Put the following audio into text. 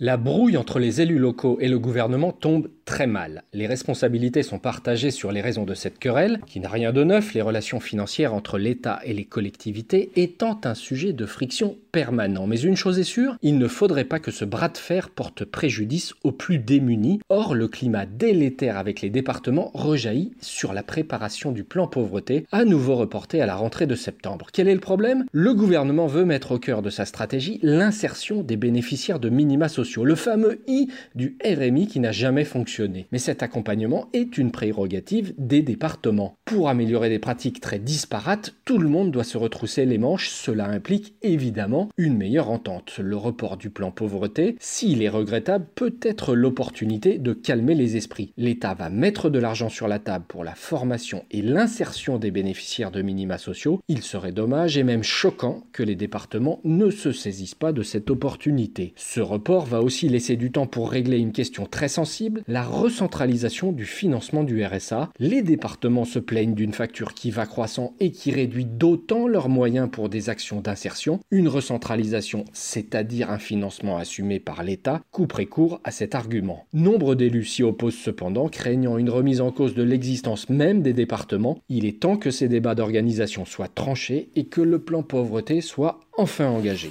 La brouille entre les élus locaux et le gouvernement tombe très mal. Les responsabilités sont partagées sur les raisons de cette querelle, qui n'a rien de neuf, les relations financières entre l'État et les collectivités étant un sujet de friction permanent. Mais une chose est sûre, il ne faudrait pas que ce bras de fer porte préjudice aux plus démunis. Or, le climat délétère avec les départements rejaillit sur la préparation du plan pauvreté, à nouveau reporté à la rentrée de septembre. Quel est le problème? Le gouvernement veut mettre au cœur de sa stratégie l'insertion des bénéficiaires de minima sociaux le fameux I du RMI qui n'a jamais fonctionné. Mais cet accompagnement est une prérogative des départements. Pour améliorer des pratiques très disparates, tout le monde doit se retrousser les manches, cela implique évidemment une meilleure entente. Le report du plan pauvreté, s'il est regrettable, peut être l'opportunité de calmer les esprits. L'État va mettre de l'argent sur la table pour la formation et l'insertion des bénéficiaires de minima sociaux. Il serait dommage et même choquant que les départements ne se saisissent pas de cette opportunité. Ce report va aussi laisser du temps pour régler une question très sensible, recentralisation du financement du RSA. Les départements se plaignent d'une facture qui va croissant et qui réduit d'autant leurs moyens pour des actions d'insertion. Une recentralisation, c'est-à-dire un financement assumé par l'État, couperait court à cet argument. Nombre d'élus s'y opposent cependant, craignant une remise en cause de l'existence même des départements. Il est temps que ces débats d'organisation soient tranchés et que le plan pauvreté soit enfin engagé.